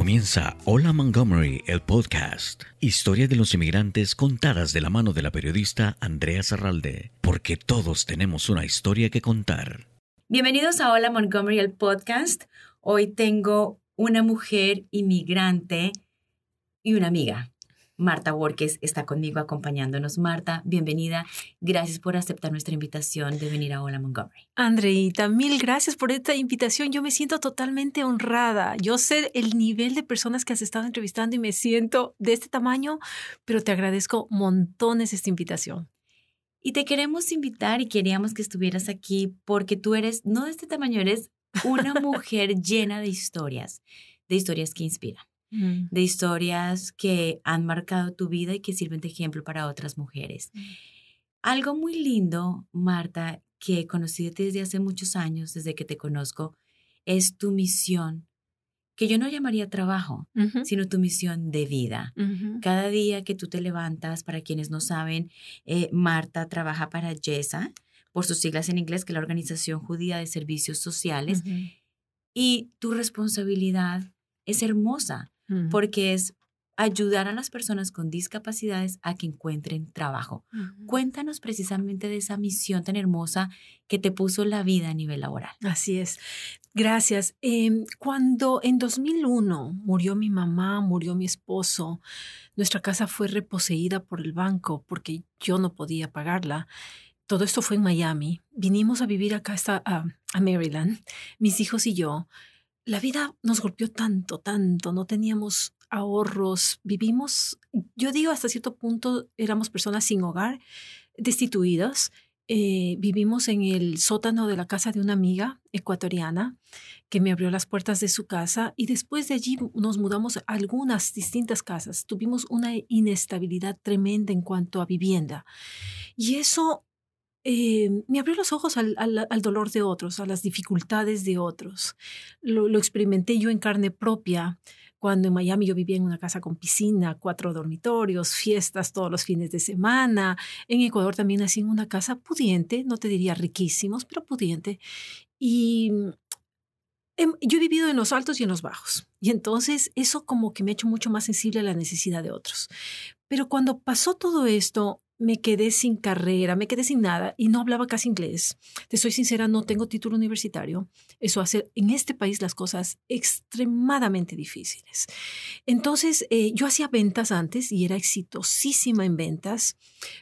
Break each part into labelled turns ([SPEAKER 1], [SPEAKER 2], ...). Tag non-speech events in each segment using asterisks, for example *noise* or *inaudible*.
[SPEAKER 1] comienza Hola Montgomery, el podcast. Historia de los inmigrantes contadas de la mano de la periodista Andrea Zarralde, porque todos tenemos una historia que contar.
[SPEAKER 2] Bienvenidos a Hola Montgomery, el podcast. Hoy tengo una mujer inmigrante y una amiga. Marta Borges está conmigo acompañándonos. Marta, bienvenida. Gracias por aceptar nuestra invitación de venir a Hola Montgomery.
[SPEAKER 3] Andreita, mil gracias por esta invitación. Yo me siento totalmente honrada. Yo sé el nivel de personas que has estado entrevistando y me siento de este tamaño, pero te agradezco montones esta invitación.
[SPEAKER 2] Y te queremos invitar y queríamos que estuvieras aquí porque tú eres, no de este tamaño, eres una *laughs* mujer llena de historias, de historias que inspiran de historias que han marcado tu vida y que sirven de ejemplo para otras mujeres. Algo muy lindo, Marta, que he conocido desde hace muchos años, desde que te conozco, es tu misión, que yo no llamaría trabajo, sino tu misión de vida. Cada día que tú te levantas, para quienes no saben, eh, Marta trabaja para YESA, por sus siglas en inglés, que es la Organización Judía de Servicios Sociales, y tu responsabilidad es hermosa porque es ayudar a las personas con discapacidades a que encuentren trabajo. Cuéntanos precisamente de esa misión tan hermosa que te puso la vida a nivel laboral.
[SPEAKER 3] Así es. Gracias. Em, cuando en 2001 murió mi mamá, murió mi esposo, nuestra casa fue reposeída por el banco porque yo no podía pagarla. Todo esto fue en Miami. Vinimos a vivir acá hasta, a Maryland, mis hijos y yo la vida nos golpeó tanto, tanto, no teníamos ahorros, vivimos, yo digo hasta cierto punto éramos personas sin hogar, destituidas, eh, vivimos en el sótano de la casa de una amiga ecuatoriana que me abrió las puertas de su casa y después de allí nos mudamos a algunas distintas casas. Tuvimos una inestabilidad tremenda en cuanto a vivienda. Y eso eh, me abrió los ojos al, dolor de otros, a las dificultades de otros. Lo, experimenté yo en carne propia cuando en Miami yo vivía en una casa con piscina, cuatro dormitorios, fiestas todos los fines de semana. En Ecuador también nací en una casa pudiente, no te diría riquísimos, pero pudiente. Y em, yo he vivido en los altos y en los bajos. Y entonces eso como que me ha hecho mucho más sensible a la necesidad de otros. Pero cuando pasó todo esto, me quedé sin carrera, me quedé sin nada y no hablaba casi inglés. Te soy sincera, no tengo título universitario. Eso hace en este país las cosas extremadamente difíciles. Entonces, eh, yo hacía ventas antes y era exitosísima en ventas,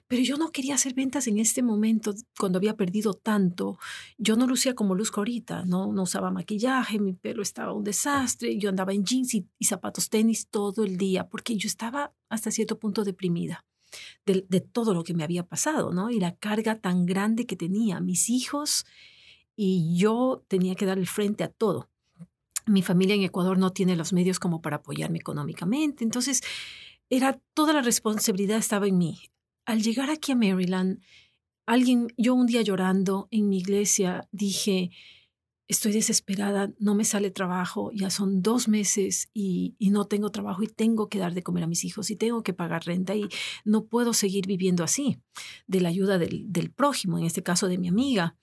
[SPEAKER 3] pero yo no quería hacer ventas en este momento cuando había perdido tanto. Yo no lucía como luzco ahorita, no, no usaba maquillaje, mi pelo estaba un desastre, yo andaba en jeans y zapatos tenis todo el día porque yo estaba hasta cierto punto deprimida de, todo lo que me había pasado, ¿no? Y la carga tan grande que tenía mis hijos y yo tenía que dar el frente a todo. Mi familia en Ecuador no tiene los medios como para apoyarme económicamente, entonces era toda la responsabilidad estaba en mí. Al llegar aquí a Maryland, alguien, yo un día llorando en mi iglesia dije, estoy desesperada, no me sale trabajo, ya son dos meses y, no tengo trabajo y tengo que dar de comer a mis hijos y tengo que pagar renta y no puedo seguir viviendo así, de la ayuda del, prójimo, en este caso de mi amiga,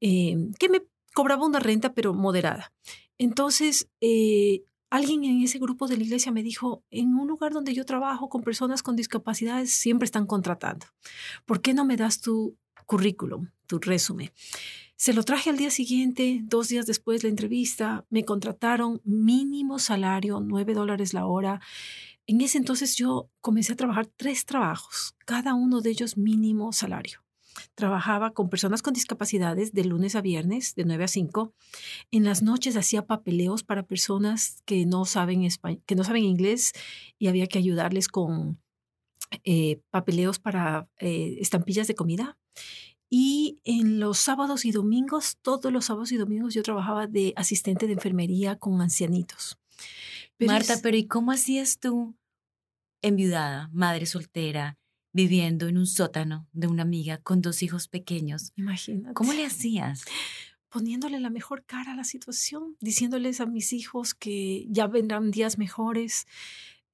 [SPEAKER 3] eh, que me cobraba una renta pero moderada. Entonces, eh, alguien en ese grupo de la iglesia me dijo, en un lugar donde yo trabajo con personas con discapacidades, siempre están contratando. ¿Por qué no me das tu currículum, tu resumen? Se lo traje al día siguiente, dos días después de la entrevista, me contrataron mínimo salario, nueve dólares la hora. En ese entonces yo comencé a trabajar tres trabajos, cada uno de ellos mínimo salario. Trabajaba con personas con discapacidades de lunes a viernes, de 9 a 5. En las noches hacía papeleos para personas que no saben, que no saben inglés y había que ayudarles con eh, papeleos para eh, estampillas de comida. Y en los sábados y domingos, todos los sábados y domingos yo trabajaba de asistente de enfermería con ancianitos.
[SPEAKER 2] Marta, pero ¿y cómo hacías tú, enviudada, madre soltera, viviendo en un sótano de una amiga con dos hijos pequeños?
[SPEAKER 3] Imagínate.
[SPEAKER 2] ¿Cómo le hacías?
[SPEAKER 3] Poniéndole la mejor cara a la situación, diciéndoles a mis hijos que ya vendrán días mejores,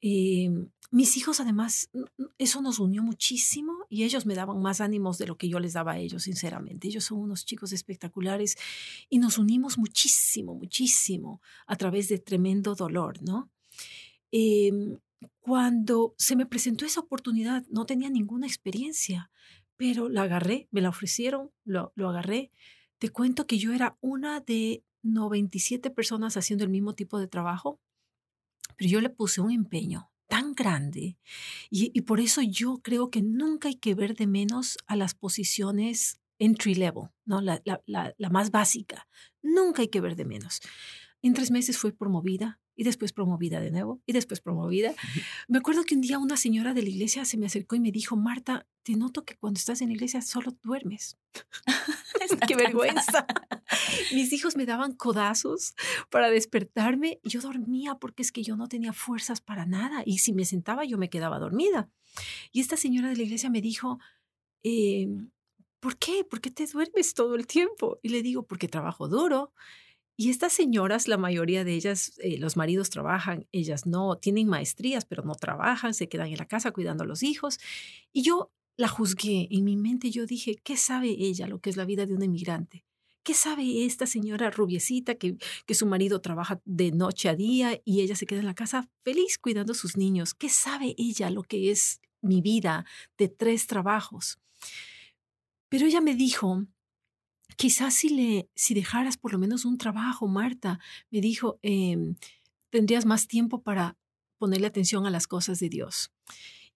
[SPEAKER 3] Mis hijos además, eso nos unió muchísimo y ellos me daban más ánimos de lo que yo les daba a ellos, sinceramente. Ellos son unos chicos espectaculares y nos unimos muchísimo, muchísimo a través de tremendo dolor, ¿no? Em, cuando se me presentó esa oportunidad, no tenía ninguna experiencia, pero la agarré, me la ofrecieron, lo, lo agarré. Te cuento que yo era una de 97 personas haciendo el mismo tipo de trabajo, pero yo le puse un empeño tan grande y, y, por eso yo creo que nunca hay que ver de menos a las posiciones entry level, ¿no? La, la, la, la más básica. Nunca hay que ver de menos. En tres meses fui promovida y después promovida de nuevo y después promovida. Me acuerdo que un día una señora de la iglesia se me acercó y me dijo, Marta, te noto que cuando estás en la iglesia solo duermes. *laughs* *laughs* Qué vergüenza. Mis hijos me daban codazos para despertarme yo dormía porque es que yo no tenía fuerzas para nada y si me sentaba yo me quedaba dormida. Y esta señora de la iglesia me dijo, eh, ¿por qué? ¿Por qué te duermes todo el tiempo? Y le digo, porque trabajo duro y estas señoras, la mayoría de ellas, eh, los maridos trabajan, ellas no, tienen maestrías, pero no trabajan, se quedan en la casa cuidando a los hijos. Y yo la juzgué en mi mente, yo dije, ¿qué sabe ella lo que es la vida de un emigrante? ¿Qué sabe esta señora rubiecita que, que su marido trabaja de noche a día y ella se queda en la casa feliz cuidando a sus niños? ¿Qué sabe ella lo que es mi vida de tres trabajos? Pero ella me dijo, quizás si, le, si dejaras por lo menos un trabajo, Marta, me dijo, em, tendrías más tiempo para ponerle atención a las cosas de Dios.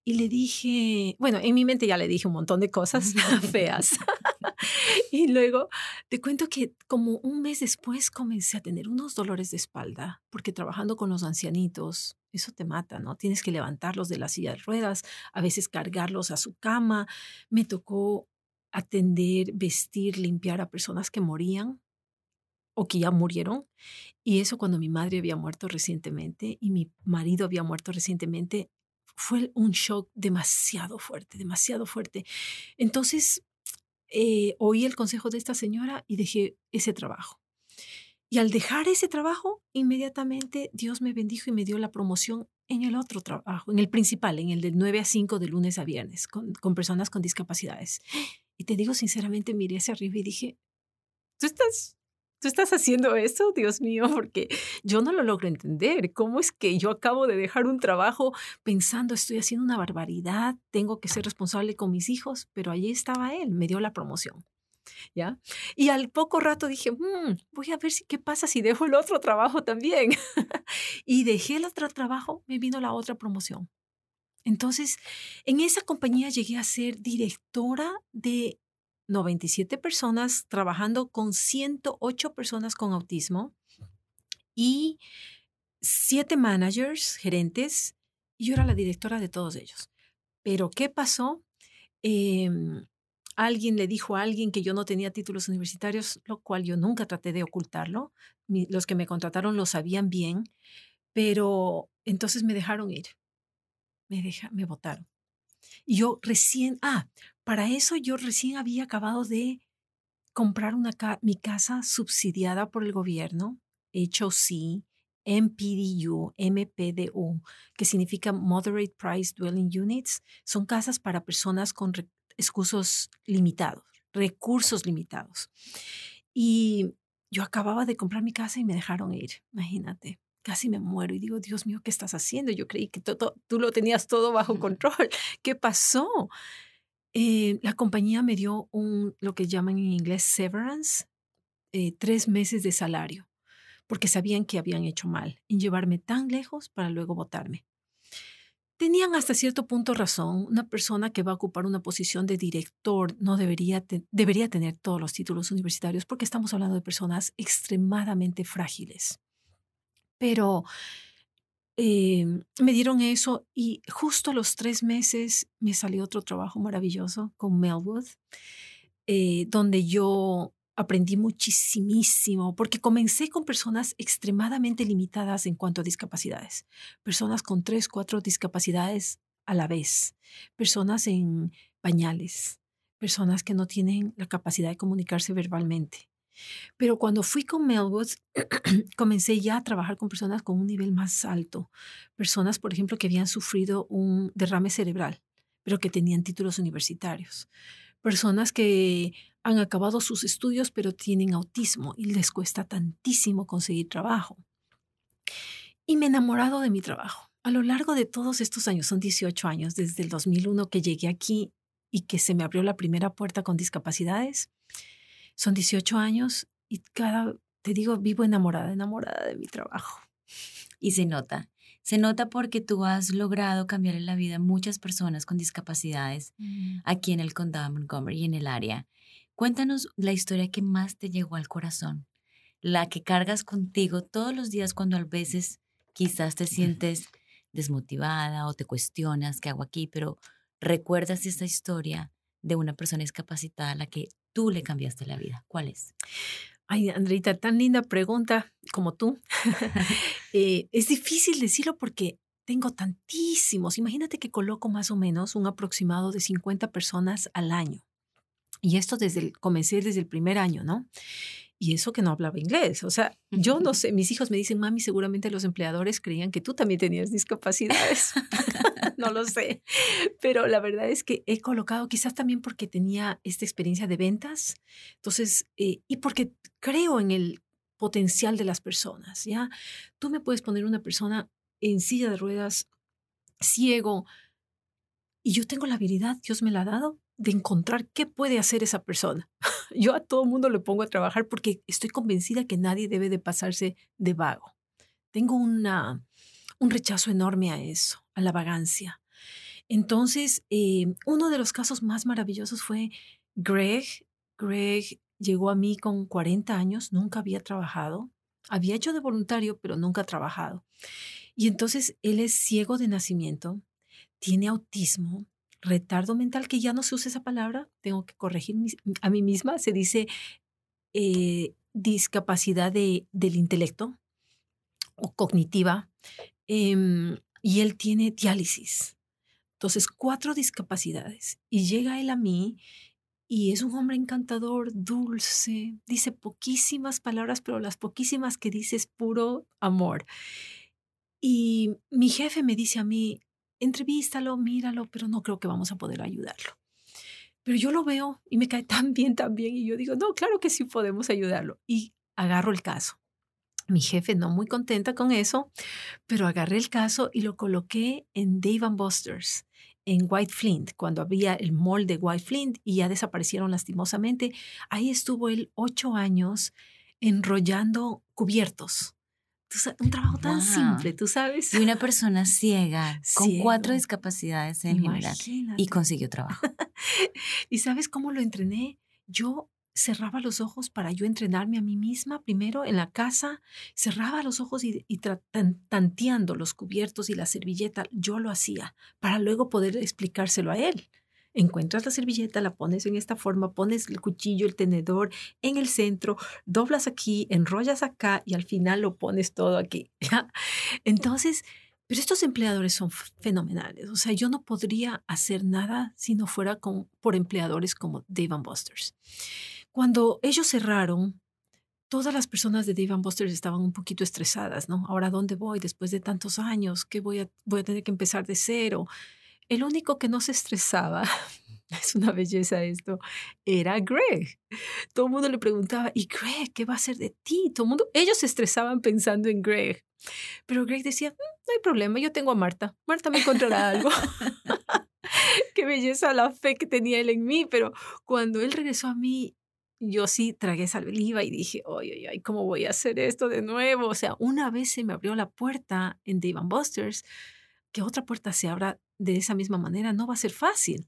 [SPEAKER 3] Y le dije, bueno, en mi mente ya le dije un montón de cosas *laughs* *laughs* feas. *laughs* y luego te cuento que como un mes después comencé a tener unos dolores de espalda, porque trabajando con los ancianitos, eso te mata, ¿no? Tienes que levantarlos de la silla de ruedas, a veces cargarlos a su cama. Me tocó atender, vestir, limpiar a personas que morían o que ya murieron. Y eso cuando mi madre había muerto recientemente y mi marido había muerto recientemente, fue un shock demasiado fuerte, demasiado fuerte. Entonces, eh, oí el consejo de esta señora y dejé ese trabajo. Y al dejar ese trabajo, inmediatamente Dios me bendijo y me dio la promoción en el otro trabajo, en el principal, en el de 9 a 5 de lunes a viernes, con, con personas con discapacidades. Y te digo sinceramente, miré hacia arriba y dije, ¿tú estás, tú estás haciendo eso, Dios mío? Porque yo no lo logro entender. ¿Cómo es que yo acabo de dejar un trabajo pensando, estoy haciendo una barbaridad, tengo que ser responsable con mis hijos? Pero allí estaba él, me dio la promoción. ¿Ya? Y al poco rato dije, mm, voy a ver si, qué pasa si dejo el otro trabajo también. *laughs* y dejé el otro trabajo, me vino la otra promoción. Entonces, en esa compañía llegué a ser directora de 97 personas, trabajando con 108 personas con autismo y 7 managers, gerentes, y yo era la directora de todos ellos. Pero, ¿qué pasó? Em, alguien le dijo a alguien que yo no tenía títulos universitarios, lo cual yo nunca traté de ocultarlo. los que me contrataron lo sabían bien, pero entonces me dejaron ir me, deja, me votaron. Y yo recién, ah, para eso yo recién había acabado de comprar una mi casa subsidiada por el gobierno, HOC, MPDU, MPDU, que significa Moderate Price Dwelling Units, son casas para personas con recursos limitados, recursos limitados. Y yo acababa de comprar mi casa y me dejaron ir, imagínate casi me muero y digo, Dios mío, ¿qué estás haciendo? Yo creí que tú lo tenías todo bajo control. ¿Qué pasó? Eh, la compañía me dio lo que llaman en inglés severance, eh, tres meses de salario, porque sabían que habían hecho mal en llevarme tan lejos para luego votarme. Tenían hasta cierto punto razón. Una persona que va a ocupar una posición de director no debería, debería tener todos los títulos universitarios porque estamos hablando de personas extremadamente frágiles. Pero em, me dieron eso y justo a los tres meses me salió otro trabajo maravilloso con Melwood, eh, donde yo aprendí muchísimo, porque comencé con personas extremadamente limitadas en cuanto a discapacidades, personas con tres, cuatro discapacidades a la vez, personas en pañales, personas que no tienen la capacidad de comunicarse verbalmente, pero cuando fui con Melwood, *clears throat* comencé ya a trabajar con personas con un nivel más alto. Personas, por ejemplo, que habían sufrido un derrame cerebral, pero que tenían títulos universitarios. Personas que han acabado sus estudios, pero tienen autismo y les cuesta tantísimo conseguir trabajo. Y me he enamorado de mi trabajo. a lo largo de todos estos años, son 18 años, desde el 2001 que llegué aquí y que se me abrió la primera puerta con discapacidades, son 18 años y cada, te digo, vivo enamorada, enamorada de mi trabajo.
[SPEAKER 2] Y se nota, se nota porque tú has logrado cambiar en la vida a muchas personas con discapacidades mm. aquí en el condado de Montgomery y en el área. Cuéntanos la historia que más te llegó al corazón, la que cargas contigo todos los días cuando a veces quizás te sientes desmotivada o te cuestionas qué hago aquí, pero recuerdas esta historia de una persona discapacitada a la que tú le cambiaste la vida. ¿Cuál es?
[SPEAKER 3] Ay, Andreita, tan linda pregunta como tú. *laughs* Eh, es difícil decirlo porque tengo tantísimos. Imagínate que coloco más o menos un aproximado de 50 personas al año. Y esto desde el, comencé desde el primer año, ¿no? Y eso que no hablaba inglés. O sea, yo no sé, mis hijos me dicen, mami, seguramente los empleadores creían que tú también tenías discapacidades. *laughs* *laughs* no lo sé. Pero la verdad es que he colocado, quizás también porque tenía esta experiencia de ventas, entonces, eh, y porque creo en el potencial de las personas, ¿ya? Tú me puedes poner una persona en silla de ruedas, ciego, y yo tengo la habilidad, Dios me la ha dado, de encontrar qué puede hacer esa persona. *laughs* Yo a todo mundo le pongo a trabajar porque estoy convencida que nadie debe de pasarse de vago. Tengo una, un rechazo enorme a eso, a la vagancia. Entonces, eh, uno de los casos más maravillosos fue Greg. Greg llegó a mí con 40 años, nunca había trabajado. Había hecho de voluntario, pero nunca trabajado. Y entonces él es ciego de nacimiento, tiene autismo, retardo mental, que ya no se usa esa palabra, tengo que corregir a mí misma, se dice eh, discapacidad de, del intelecto o cognitiva, em, y él tiene diálisis. Entonces, cuatro discapacidades. Y llega él a mí y es un hombre encantador, dulce, dice poquísimas palabras, pero las poquísimas que dice es puro amor. Y mi jefe me dice a mí, entrevístalo, míralo, pero no creo que vamos a poder ayudarlo. Pero yo lo veo y me cae *laughs* tan bien, tan bien, y yo digo, no, claro que sí podemos ayudarlo. Y agarro el caso. Mi jefe no muy contenta con eso, pero agarré el caso y lo coloqué en Dave Buster's, en White Flint, cuando había el mall de White Flint y ya desaparecieron lastimosamente. Ahí estuvo él ocho años enrollando cubiertos un trabajo tan simple, tú sabes.
[SPEAKER 2] Y una persona ciega, *laughs* con cuatro discapacidades en general, y consiguió trabajo. *laughs*
[SPEAKER 3] ¿Y sabes cómo lo entrené? Yo cerraba los ojos para yo entrenarme a mí misma primero en la casa, cerraba los ojos y, y tanteando los cubiertos y la servilleta, yo lo hacía para luego poder explicárselo a él encuentras la servilleta, la pones en esta forma, pones el cuchillo, el tenedor en el centro, doblas aquí, enrollas acá y al final lo pones todo aquí. *laughs* Entonces, pero estos empleadores son fenomenales. O sea, yo no podría hacer nada si no fuera por empleadores como Dave Busters. Cuando ellos cerraron, todas las personas de Dave Busters estaban un poquito estresadas, ¿no? Ahora, ¿dónde voy después de tantos años? ¿Qué voy a, voy a tener que empezar de cero? El único que no se estresaba, *laughs* es una belleza esto, era Greg. Todo el mundo le preguntaba, ¿y Greg qué va a hacer de ti? Todo mundo, ellos se estresaban pensando en Greg. Pero Greg decía, mm, no hay problema, yo tengo a Marta. Marta me encontrará algo. *laughs* qué belleza la fe que tenía él en mí. Pero cuando él regresó a mí, yo sí tragué saliva y dije, ay, ay, ay, ¿cómo voy a hacer esto de nuevo? O sea, una vez se me abrió la puerta en Dave Busters, que otra puerta se abra de esa misma manera no va a ser fácil.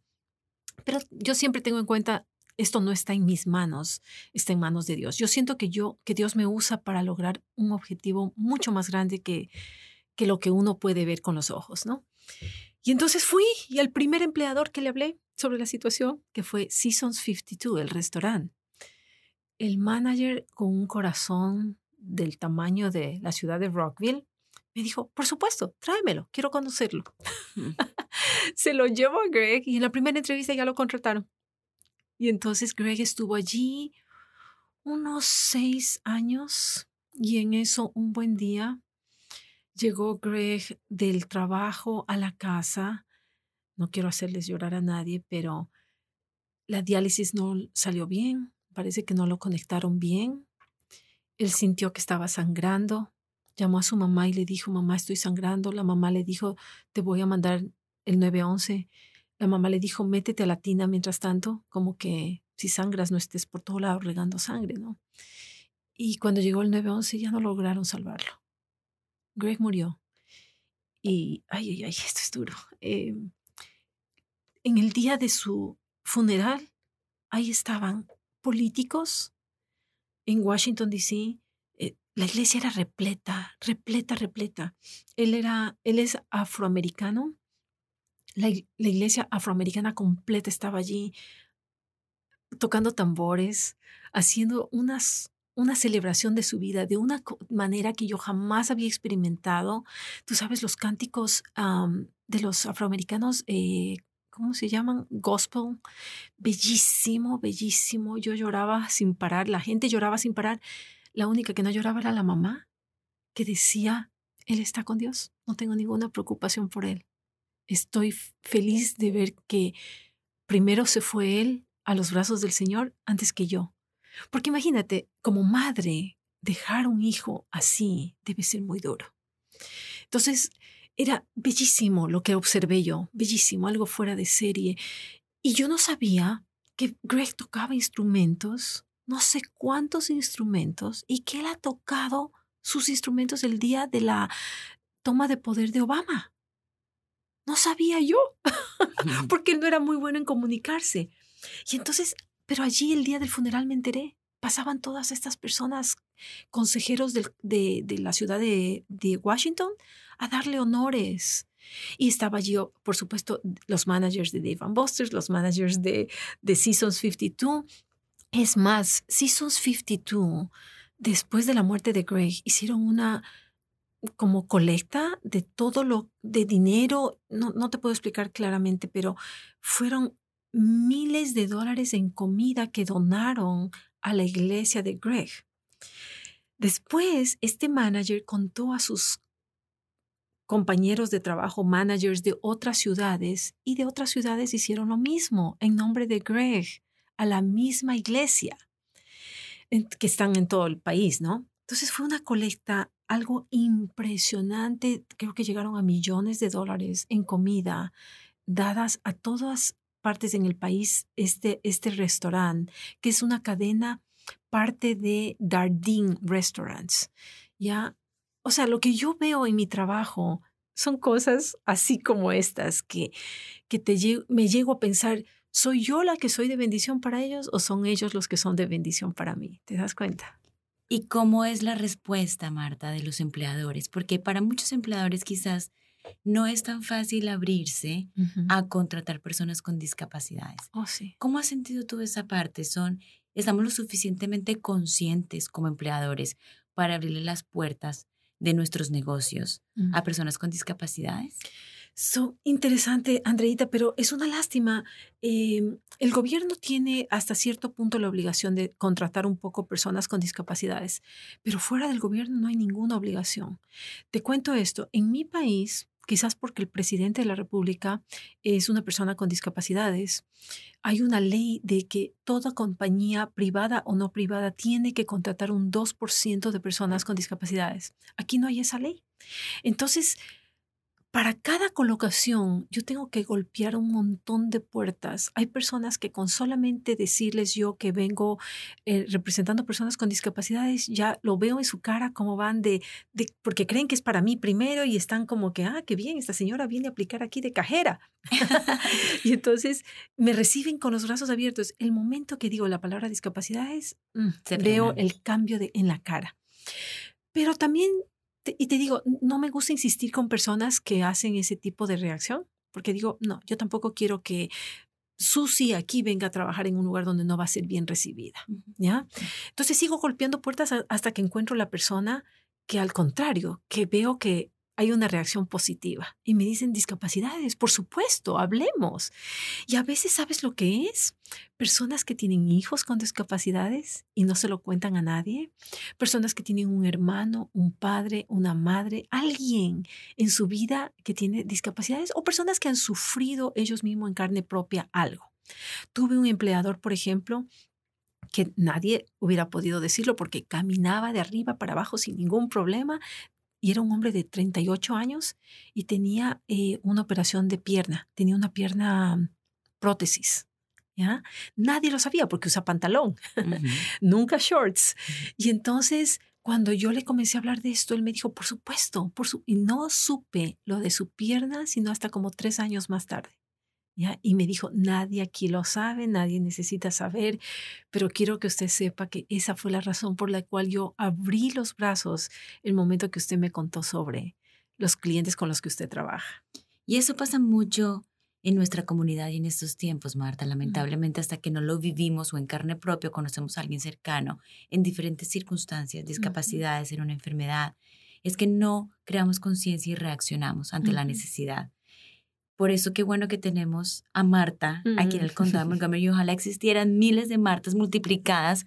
[SPEAKER 3] Pero yo siempre tengo en cuenta, esto no está en mis manos, está en manos de Dios. Yo siento que yo, que Dios me usa para lograr un objetivo mucho más grande que, que lo que uno puede ver con los ojos, ¿no? Y entonces fui y el primer empleador que le hablé sobre la situación, que fue Seasons 52, el restaurante. El manager con un corazón del tamaño de la ciudad de Rockville me dijo, por supuesto, tráemelo, quiero conocerlo. Mm. *laughs* Se lo llevo a Greg y en la primera entrevista ya lo contrataron. Y entonces Greg estuvo allí unos seis años y en eso un buen día llegó Greg del trabajo a la casa. No quiero hacerles llorar a nadie, pero la diálisis no salió bien. Parece que no lo conectaron bien. Él sintió que estaba sangrando llamó a su mamá y le dijo, mamá, estoy sangrando. La mamá le dijo, te voy a mandar el 911. La mamá le dijo, métete a la tina mientras tanto, como que si sangras no estés por todo lado regando sangre, ¿no? Y cuando llegó el 911 ya no lograron salvarlo. Greg murió. Y, ay, ay, ay, esto es duro. Em, en el día de su funeral, ahí estaban políticos en Washington, D.C., la iglesia era repleta, repleta, repleta. Él era, él es afroamericano. La, iglesia afroamericana completa estaba allí tocando tambores, haciendo unas, una celebración de su vida de una manera que yo jamás había experimentado. Tú sabes, los cánticos de los afroamericanos, eh, ¿cómo se llaman? Gospel. Bellísimo, bellísimo. Yo lloraba sin parar, la gente lloraba sin parar. La única que no lloraba era la mamá, que decía, Él está con Dios, no tengo ninguna preocupación por Él. Estoy feliz de ver que primero se fue Él a los brazos del Señor antes que yo. Porque imagínate, como madre, dejar un hijo así debe ser muy duro. Entonces, era bellísimo lo que observé yo, bellísimo, algo fuera de serie. Y yo no sabía que Greg tocaba instrumentos no sé cuántos instrumentos y que él ha tocado sus instrumentos el día de la toma de poder de Obama. No sabía yo, *laughs* porque él no era muy bueno en comunicarse. Y entonces, pero allí el día del funeral me enteré. Pasaban todas estas personas, consejeros de, de, la ciudad de, Washington, a darle honores. Y estaba allí, por supuesto, los managers de Dave Busters, los managers de, de Seasons 52, es más, Seasons 52, después de la muerte de Greg, hicieron una como colecta de todo lo de dinero, no, no te puedo explicar claramente, pero fueron miles de dólares en comida que donaron a la iglesia de Greg. Después, este manager contó a sus compañeros de trabajo, managers de otras ciudades, y de otras ciudades hicieron lo mismo en nombre de Greg a la misma iglesia que están en todo el país, ¿no? Entonces fue una colecta, algo impresionante, creo que llegaron a millones de dólares en comida dadas a todas partes en el país este, este restaurante, que es una cadena parte de Dardine Restaurants, ¿ya? O sea, lo que yo veo en mi trabajo son cosas así como estas que, que te, me llego a pensar, ¿Soy yo la que soy de bendición para ellos o son ellos los que son de bendición para mí? ¿Te das cuenta?
[SPEAKER 2] ¿Y cómo es la respuesta, Marta, de los empleadores? Porque para muchos empleadores quizás no es tan fácil abrirse a contratar personas con discapacidades.
[SPEAKER 3] Oh, sí.
[SPEAKER 2] ¿Cómo has sentido tú esa parte? Son, ¿Estamos lo suficientemente conscientes como empleadores para abrirle las puertas de nuestros negocios a personas con discapacidades?
[SPEAKER 3] So, interesante, Andreita, pero es una lástima. Em, el gobierno tiene hasta cierto punto la obligación de contratar un poco personas con discapacidades, pero fuera del gobierno no hay ninguna obligación. Te cuento esto, en mi país, quizás porque el presidente de la República es una persona con discapacidades, hay una ley de que toda compañía privada o no privada tiene que contratar un 2% de personas con discapacidades. Aquí no hay esa ley. Entonces, para cada colocación yo tengo que golpear un montón de puertas. Hay personas que con solamente decirles yo que vengo eh, representando personas con discapacidades, ya lo veo en su cara como van de, de, porque creen que es para mí primero y están como que, ah, qué bien, esta señora viene a aplicar aquí de cajera. *laughs* y entonces me reciben con los brazos abiertos. El momento que digo la palabra discapacidades, mm, veo el cambio de, en la cara. Pero también y te digo, no me gusta insistir con personas que hacen ese tipo de reacción, porque digo, no, yo tampoco quiero que Susi aquí venga a trabajar en un lugar donde no va a ser bien recibida, ¿ya? Entonces sigo golpeando puertas hasta que encuentro la persona que al contrario, que veo que hay una reacción positiva. Y me dicen discapacidades, por supuesto, hablemos. Y a veces, ¿sabes lo que es? Personas que tienen hijos con discapacidades y no se lo cuentan a nadie. Personas que tienen un hermano, un padre, una madre, alguien en su vida que tiene discapacidades o personas que han sufrido ellos mismos en carne propia algo. Tuve un empleador, por ejemplo, que nadie hubiera podido decirlo porque caminaba de arriba para abajo sin ningún problema, y era un hombre de 38 años y tenía eh, una operación de pierna, tenía una pierna mm, prótesis. ¿Ya? Nadie lo sabía porque usa pantalón, *laughs* nunca shorts. Y entonces, cuando yo le comencé a hablar de esto, él me dijo, por supuesto, por su... y no supe lo de su pierna, sino hasta como tres años más tarde. Y me dijo, nadie aquí lo sabe, nadie necesita saber, pero quiero que usted sepa que esa fue la razón por la cual yo abrí los brazos el momento que usted me contó sobre los clientes con los que usted trabaja.
[SPEAKER 2] Y eso pasa mucho en nuestra comunidad y en estos tiempos, Marta. Lamentablemente, hasta que no lo vivimos o en carne propia, conocemos a alguien cercano en diferentes circunstancias, discapacidades, en una enfermedad, es que no creamos conciencia y reaccionamos ante la necesidad. Por eso qué bueno que tenemos a Marta aquí en el condado de *laughs* Montgomery y ojalá existieran miles de Martas multiplicadas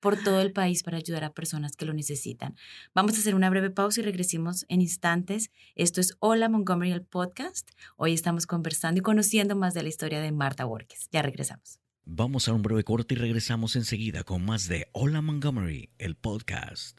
[SPEAKER 2] por todo el país para ayudar a personas que lo necesitan. Vamos a hacer una breve pausa y regresemos en instantes. Esto es Hola Montgomery, el podcast. Hoy estamos conversando y conociendo más de la historia de Marta Borges. Ya regresamos.
[SPEAKER 1] Vamos a un breve corte y regresamos enseguida con más de Hola Montgomery, el podcast.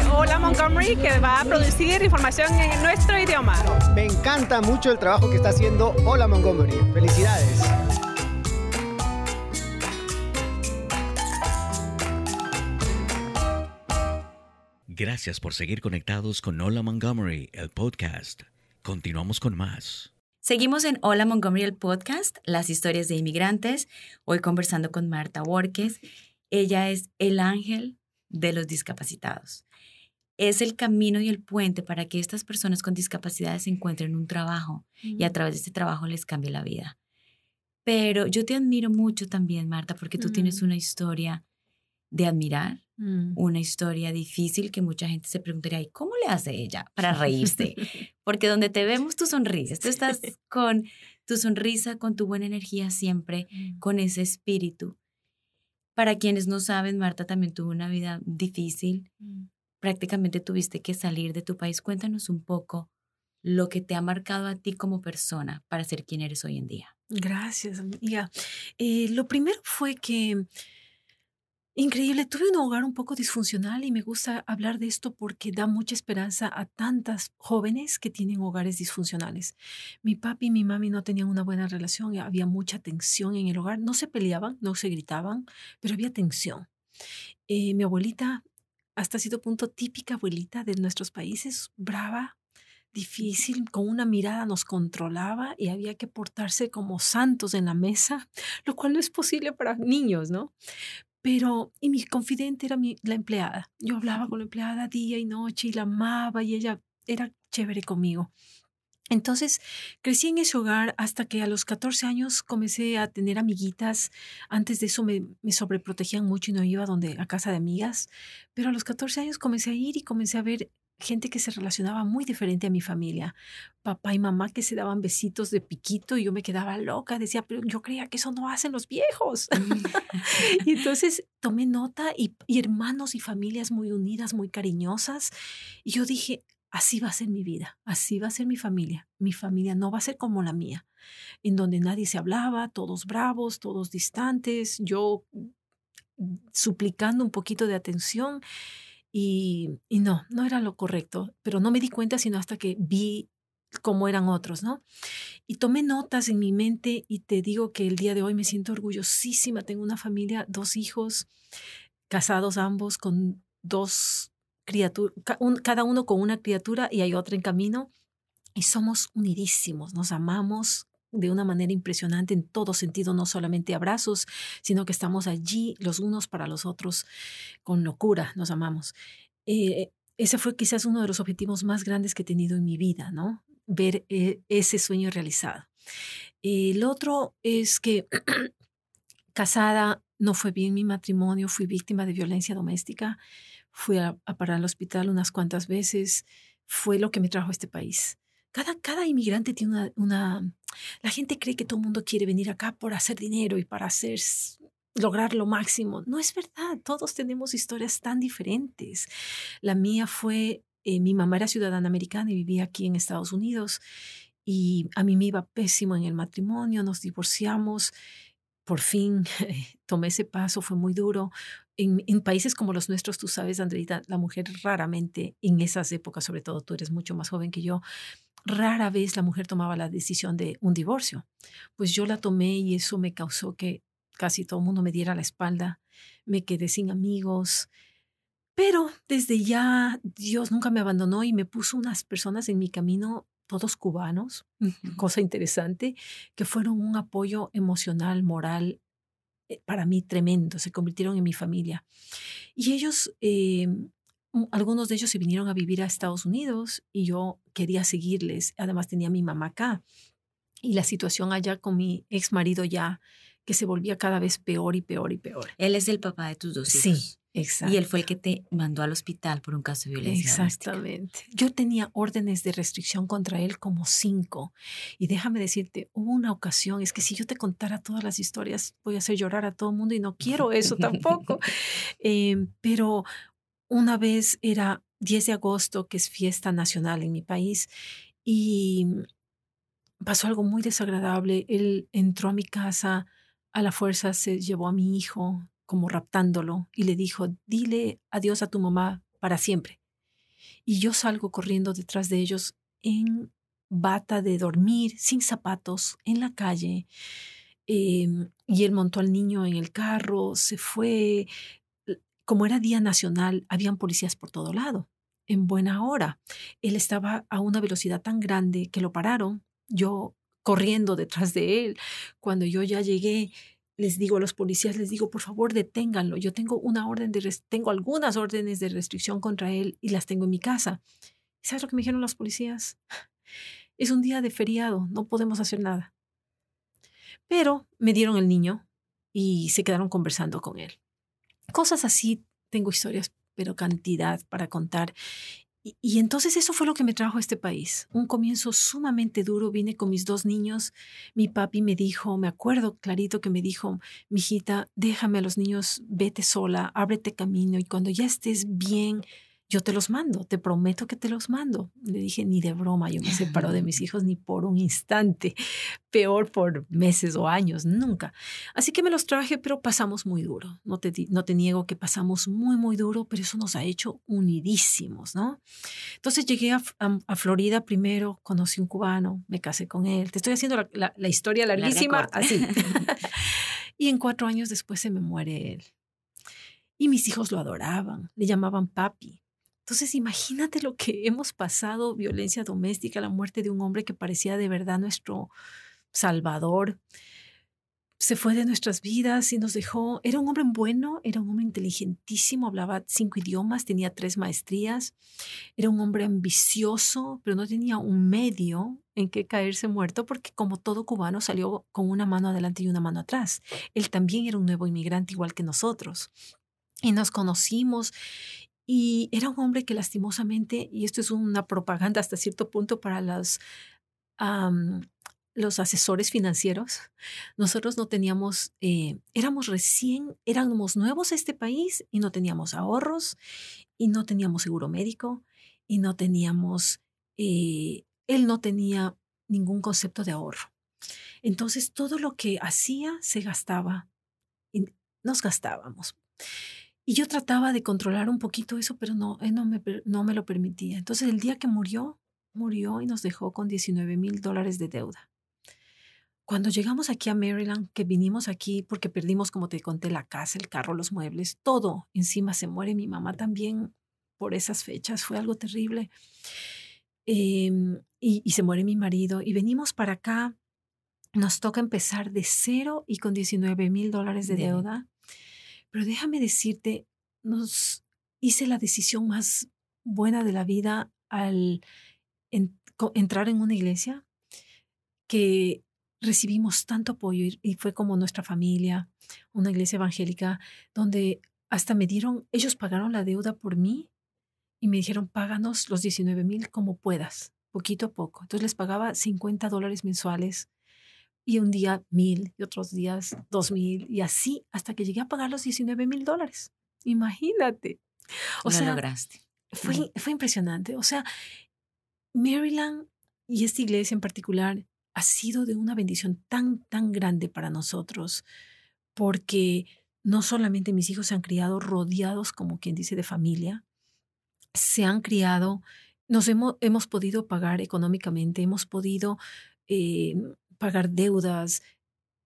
[SPEAKER 4] Hola Montgomery que va a producir información en nuestro idioma.
[SPEAKER 5] Me encanta mucho el trabajo que está haciendo Hola Montgomery. Felicidades.
[SPEAKER 1] Gracias por seguir conectados con Hola Montgomery, el podcast. Continuamos con más.
[SPEAKER 2] Seguimos en Hola Montgomery, el podcast, las historias de inmigrantes. Hoy conversando con Marta Borges. Ella es el ángel de los discapacitados es el camino y el puente para que estas personas con discapacidades encuentren un trabajo y a través de este trabajo les cambie la vida. Pero yo te admiro mucho también, Marta, porque tú tienes mm. una historia de admirar, mm. una historia difícil que mucha gente se preguntaría, ¿y cómo le hace ella para *laughs* reírse? porque donde te vemos tú sonrisas, tú estás con tu sonrisa, con tu buena energía siempre, mm. con ese espíritu. Para quienes no saben, Marta también tuvo una vida difícil, prácticamente tuviste que salir de tu país. Cuéntanos un poco lo que te ha marcado a ti como persona para ser quien eres hoy en día.
[SPEAKER 3] Gracias, amiga. Eh, lo primero fue que, increíble, tuve un hogar un poco disfuncional y me gusta hablar de esto porque da mucha esperanza a tantas jóvenes que tienen hogares disfuncionales. Mi papi y mi mami no tenían una buena relación, había mucha tensión en el hogar, no se peleaban, no se gritaban, pero había tensión. Eh, mi abuelita hasta cierto punto típica abuelita de nuestros países, brava, difícil, con una mirada nos controlaba y había que portarse como santos en la mesa, lo cual no es posible para niños, ¿no? Pero, y mi confidente era mi, la empleada. Yo hablaba con la empleada día y noche y la amaba y ella era chévere conmigo. Entonces, crecí en ese hogar hasta que a los 14 años comencé a tener amiguitas. Antes de eso me, me, sobreprotegían mucho y no iba donde, a casa de amigas. Pero a los 14 años comencé a ir y comencé a ver gente que se relacionaba muy diferente a mi familia. Papá y mamá que se daban besitos de piquito y yo me quedaba loca. Decía, pero yo creía que eso no hacen los viejos. *laughs* *laughs* y entonces tomé nota y, y hermanos y familias muy unidas, muy cariñosas. Y yo dije, así va a ser mi vida, así va a ser mi familia. Mi familia no va a ser como la mía, en donde nadie se hablaba, todos bravos, todos distantes, yo mm, suplicando un poquito de atención y, y no, no era lo correcto, pero no me di cuenta sino hasta que vi cómo eran otros, ¿no? Y tomé notas en mi mente y te digo que el día de hoy me siento orgullosísima. Tengo una familia, dos hijos, casados ambos, con dos cada uno con una criatura y hay otra en camino. Y somos unidísimos, nos amamos de una manera impresionante en todo sentido, no solamente abrazos, sino que estamos allí los unos para los otros con locura, nos amamos. Eh, ese fue quizás uno de los objetivos más grandes que he tenido en mi vida, ¿no? Ver eh, ese sueño realizado. El otro es que *clears throat* casada no fue bien mi matrimonio, fui víctima de violencia doméstica, fui a, parar al hospital unas cuantas veces, fue lo que me trajo a este país. Cada, cada inmigrante tiene una. La gente cree que todo el mundo quiere venir acá por hacer dinero y para hacer lograr lo máximo. No es verdad, todos tenemos historias tan diferentes. La mía fue, eh, mi mamá era ciudadana americana y vivía aquí en Estados Unidos y a mí me iba pésimo en el matrimonio, nos divorciamos, por fin *laughs* tomé ese paso, fue muy duro. En, en, países como los nuestros, tú sabes, Andreita, la mujer raramente, en esas épocas, sobre todo tú eres mucho más joven que yo, rara vez la mujer tomaba la decisión de un divorcio. Pues yo la tomé y eso me causó que casi todo el mundo me diera la espalda, me quedé sin amigos. Pero desde ya Dios nunca me abandonó y me puso unas personas en mi camino, todos cubanos, cosa interesante, que fueron un apoyo emocional, moral, para mí tremendo, se convirtieron en mi familia. Y ellos, eh, algunos de ellos se vinieron a vivir a Estados Unidos y yo quería seguirles. Además tenía mi mamá acá. Y la situación allá con mi ex marido ya que se volvía cada vez peor y peor y peor.
[SPEAKER 2] Él es el papá de tus dos
[SPEAKER 3] hijos. Sí, exacto.
[SPEAKER 2] Y él fue el que te mandó al hospital por un caso de violencia.
[SPEAKER 3] Exactamente. Yo tenía órdenes de restricción contra él como cinco. Y déjame decirte, hubo una ocasión, es que si yo te contara todas las historias, voy a hacer llorar a todo el mundo y no quiero eso tampoco. *laughs* Em, pero una vez era 10 de agosto, que es fiesta nacional en mi país, y pasó algo muy desagradable. Él entró a mi casa a la fuerza se llevó a mi hijo como raptándolo y le dijo, dile adiós a tu mamá para siempre. Y yo salgo corriendo detrás de ellos en bata de dormir, sin zapatos, en la calle. Em, y él montó al niño en el carro, se fue. Como era Día Nacional, habían policías por todo lado, en buena hora. Él estaba a una velocidad tan grande que lo pararon. Yo corriendo detrás de él. Cuando yo ya llegué, les digo a los policías, les digo, por favor, deténganlo. Yo tengo una orden de, tengo algunas órdenes de restricción contra él y las tengo en mi casa. ¿Sabes lo que me dijeron los policías? *laughs* Es un día de feriado, no podemos hacer nada. Pero me dieron el niño y se quedaron conversando con él. Cosas así, tengo historias, pero cantidad para contar. Y, entonces eso fue lo que me trajo a este país. Un comienzo sumamente duro. Vine con mis dos niños. Mi papi me dijo, me acuerdo clarito que me dijo, mijita, déjame a los niños, vete sola, ábrete camino y cuando ya estés bien, yo te los mando, te prometo que te los mando. Le dije, ni de broma, yo me separo de mis *laughs* hijos ni por un instante, peor por meses o años, nunca. Así que me los traje, pero pasamos muy duro. No te, no te niego que pasamos muy, muy duro, pero eso nos ha hecho unidísimos, ¿no? Entonces llegué a, a, Florida primero, conocí un cubano, me casé con él. Te estoy haciendo la, la, historia larguísima, así. *laughs* *laughs* y en cuatro años después se me muere él. Y mis hijos lo adoraban, le llamaban papi. Entonces, imagínate lo que hemos pasado, violencia doméstica, la muerte de un hombre que parecía de verdad nuestro salvador. Se fue de nuestras vidas y nos dejó. Era un hombre bueno, era un hombre inteligentísimo, hablaba cinco idiomas, tenía tres maestrías, era un hombre ambicioso, pero no tenía un medio en que caerse muerto porque como todo cubano salió con una mano adelante y una mano atrás. Él también era un nuevo inmigrante igual que nosotros. Y nos conocimos y era un hombre que lastimosamente, y esto es una propaganda hasta cierto punto para los, los asesores financieros, nosotros no teníamos, eh, éramos recién, éramos nuevos a este país y no teníamos ahorros y no teníamos seguro médico y no teníamos, eh, él no tenía ningún concepto de ahorro. Entonces todo lo que hacía se gastaba y nos gastábamos. Y yo trataba de controlar un poquito eso, pero no, él no me, no me lo permitía. Entonces el día que murió, murió y nos dejó con 19 mil dólares de deuda. Cuando llegamos aquí a Maryland, que vinimos aquí porque perdimos, como te conté, la casa, el carro, los muebles, todo encima se muere. Mi mamá también por esas fechas, fue algo terrible. Em, y, y se muere mi marido. Y venimos para acá, nos toca empezar de cero y con 19 mil dólares de deuda. Pero déjame decirte, nos hice la decisión más buena de la vida al entrar en una iglesia que recibimos tanto apoyo y, fue como nuestra familia, una iglesia evangélica, donde hasta me dieron, ellos pagaron la deuda por mí y me dijeron, páganos los 19 mil como puedas, poquito a poco. Entonces les pagaba 50 dólares mensuales y un día mil y otros días dos mil y así hasta que llegué a pagar los 19 mil dólares. Imagínate.
[SPEAKER 2] O Lo sea, lograste.
[SPEAKER 3] Fue, fue impresionante. O sea, Maryland y esta iglesia en particular ha sido de una bendición tan, tan grande para nosotros, porque no solamente mis hijos se han criado rodeados, como quien dice, de familia, se han criado, nos hemos, hemos podido pagar económicamente, hemos podido eh, pagar deudas.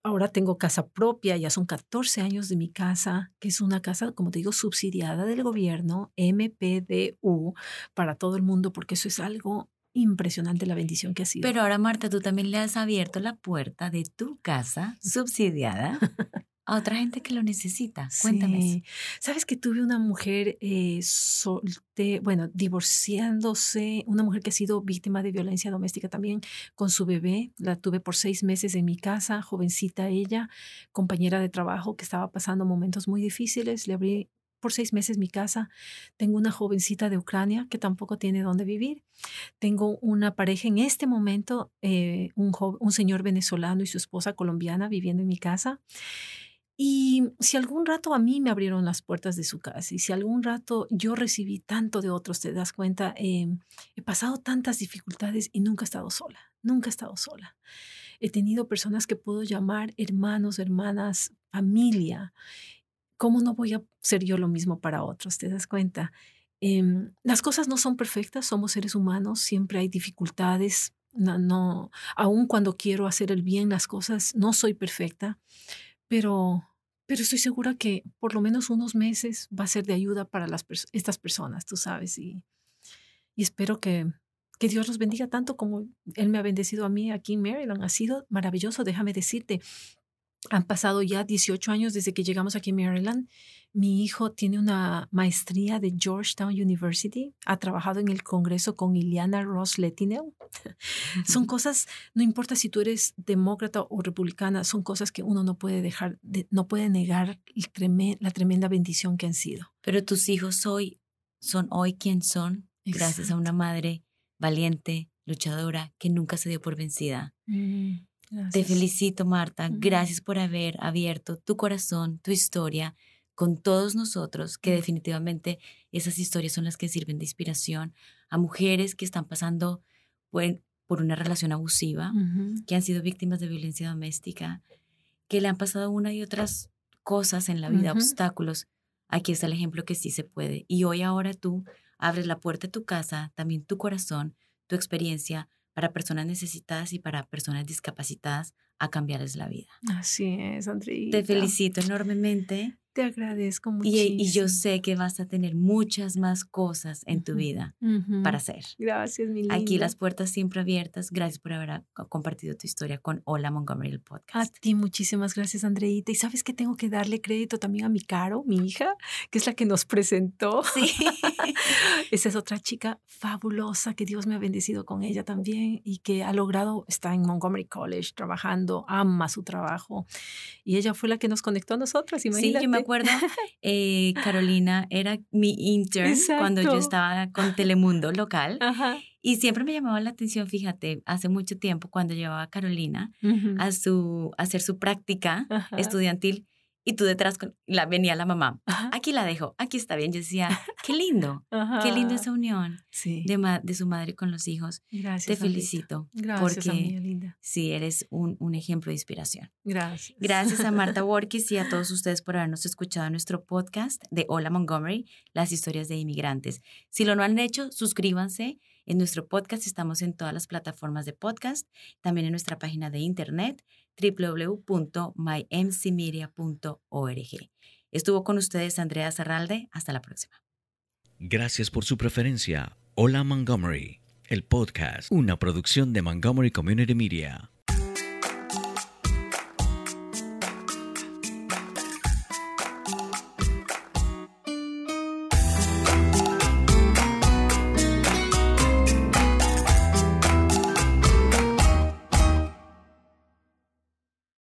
[SPEAKER 3] Ahora tengo casa propia, ya son 14 años de mi casa, que es una casa, como te digo, subsidiada del gobierno, MPDU, para todo el mundo, porque eso es algo impresionante la bendición que ha sido.
[SPEAKER 2] Pero ahora, Marta, tú también le has abierto la puerta de tu casa subsidiada *laughs* a otra gente que lo necesita. Cuéntame.
[SPEAKER 3] Sabes que tuve una mujer eh, solte, bueno, divorciándose, una mujer que ha sido víctima de violencia doméstica también con su bebé. La tuve por seis meses en mi casa, jovencita ella, compañera de trabajo que estaba pasando momentos muy difíciles. Le abrí por seis meses mi casa. Tengo una jovencita de Ucrania que tampoco tiene dónde vivir. Tengo una pareja en este momento, eh, un, un señor venezolano y su esposa colombiana viviendo en mi casa. Y si algún rato a mí me abrieron las puertas de su casa y si algún rato yo recibí tanto de otros, te das cuenta, em, he pasado tantas dificultades y nunca he estado sola, nunca he estado sola. He tenido personas que puedo llamar hermanos, hermanas, familia. ¿cómo no voy a ser yo lo mismo para otros? ¿Te das cuenta? Em, las cosas no son perfectas, somos seres humanos, siempre hay dificultades. No, no, aun cuando quiero hacer el bien, las cosas, no soy perfecta, pero, pero estoy segura que por lo menos unos meses va a ser de ayuda para las estas personas, tú sabes, y, y espero que, que Dios los bendiga tanto como Él me ha bendecido a mí aquí en Maryland. Ha sido maravilloso, déjame decirte. Han pasado ya 18 años desde que llegamos aquí a Maryland. Mi hijo tiene una maestría de Georgetown University. Ha trabajado en el Congreso con Iliana Ross Letinel. *laughs* son cosas, no importa si tú eres demócrata o republicana, son cosas que uno no puede dejar, no puede negar la tremenda bendición que han sido.
[SPEAKER 2] Pero tus hijos hoy son hoy quien son, gracias a una madre valiente, luchadora, que nunca se dio por vencida. Mm. Te felicito, Marta. Gracias por haber abierto tu corazón, tu historia con todos nosotros, que definitivamente esas historias son las que sirven de inspiración a mujeres que están pasando por, por una relación abusiva, que han sido víctimas de violencia doméstica, que le han pasado una y otras cosas en la vida, obstáculos. Aquí está el ejemplo que sí se puede. Y hoy ahora tú abres la puerta de tu casa, también tu corazón, tu experiencia para personas necesitadas y para personas discapacitadas a cambiarles la vida.
[SPEAKER 3] Así es, Andrita.
[SPEAKER 2] Te felicito enormemente.
[SPEAKER 3] Te agradezco muchísimo.
[SPEAKER 2] Y, y, yo sé que vas a tener muchas más cosas en tu vida para hacer.
[SPEAKER 3] Gracias, mi linda.
[SPEAKER 2] Aquí las puertas siempre abiertas. Gracias por haber compartido tu historia con Hola Montgomery, el podcast.
[SPEAKER 3] A ti, muchísimas gracias, Andreita. Y sabes que tengo que darle crédito también a mi Caro, mi hija, que es la que nos presentó.
[SPEAKER 2] Sí. *laughs*
[SPEAKER 3] Esa es otra chica fabulosa que Dios me ha bendecido con ella también y que ha logrado, está en Montgomery College trabajando, ama su trabajo. Y ella fue la que nos conectó a nosotras, imagínate.
[SPEAKER 2] Sí, yo me acuerdo, *laughs* eh, Carolina era mi intern cuando yo estaba con Telemundo local. Y siempre me llamaba la atención, fíjate, hace mucho tiempo cuando llevaba a Carolina a, su, a hacer su práctica estudiantil y tú detrás con, la, venía la mamá. Aquí la dejo, aquí está bien. Yo decía, qué lindo, *laughs* qué lindo esa unión de, de, su madre con los hijos.
[SPEAKER 3] Gracias.
[SPEAKER 2] Te felicito.
[SPEAKER 3] Gracias,
[SPEAKER 2] porque
[SPEAKER 3] linda.
[SPEAKER 2] sí, eres un, un, ejemplo de inspiración.
[SPEAKER 3] Gracias.
[SPEAKER 2] Gracias a Marta *laughs* Borges y a todos ustedes por habernos escuchado en nuestro podcast de Hola Montgomery, las historias de inmigrantes. Si lo no han hecho, suscríbanse. En nuestro podcast estamos en todas las plataformas de podcast, también en nuestra página de internet www.mymcmedia.org. Estuvo con ustedes Andrea Zarralde. Hasta la próxima.
[SPEAKER 1] Gracias por su preferencia. Hola Montgomery, el podcast, una producción de Montgomery Community Media.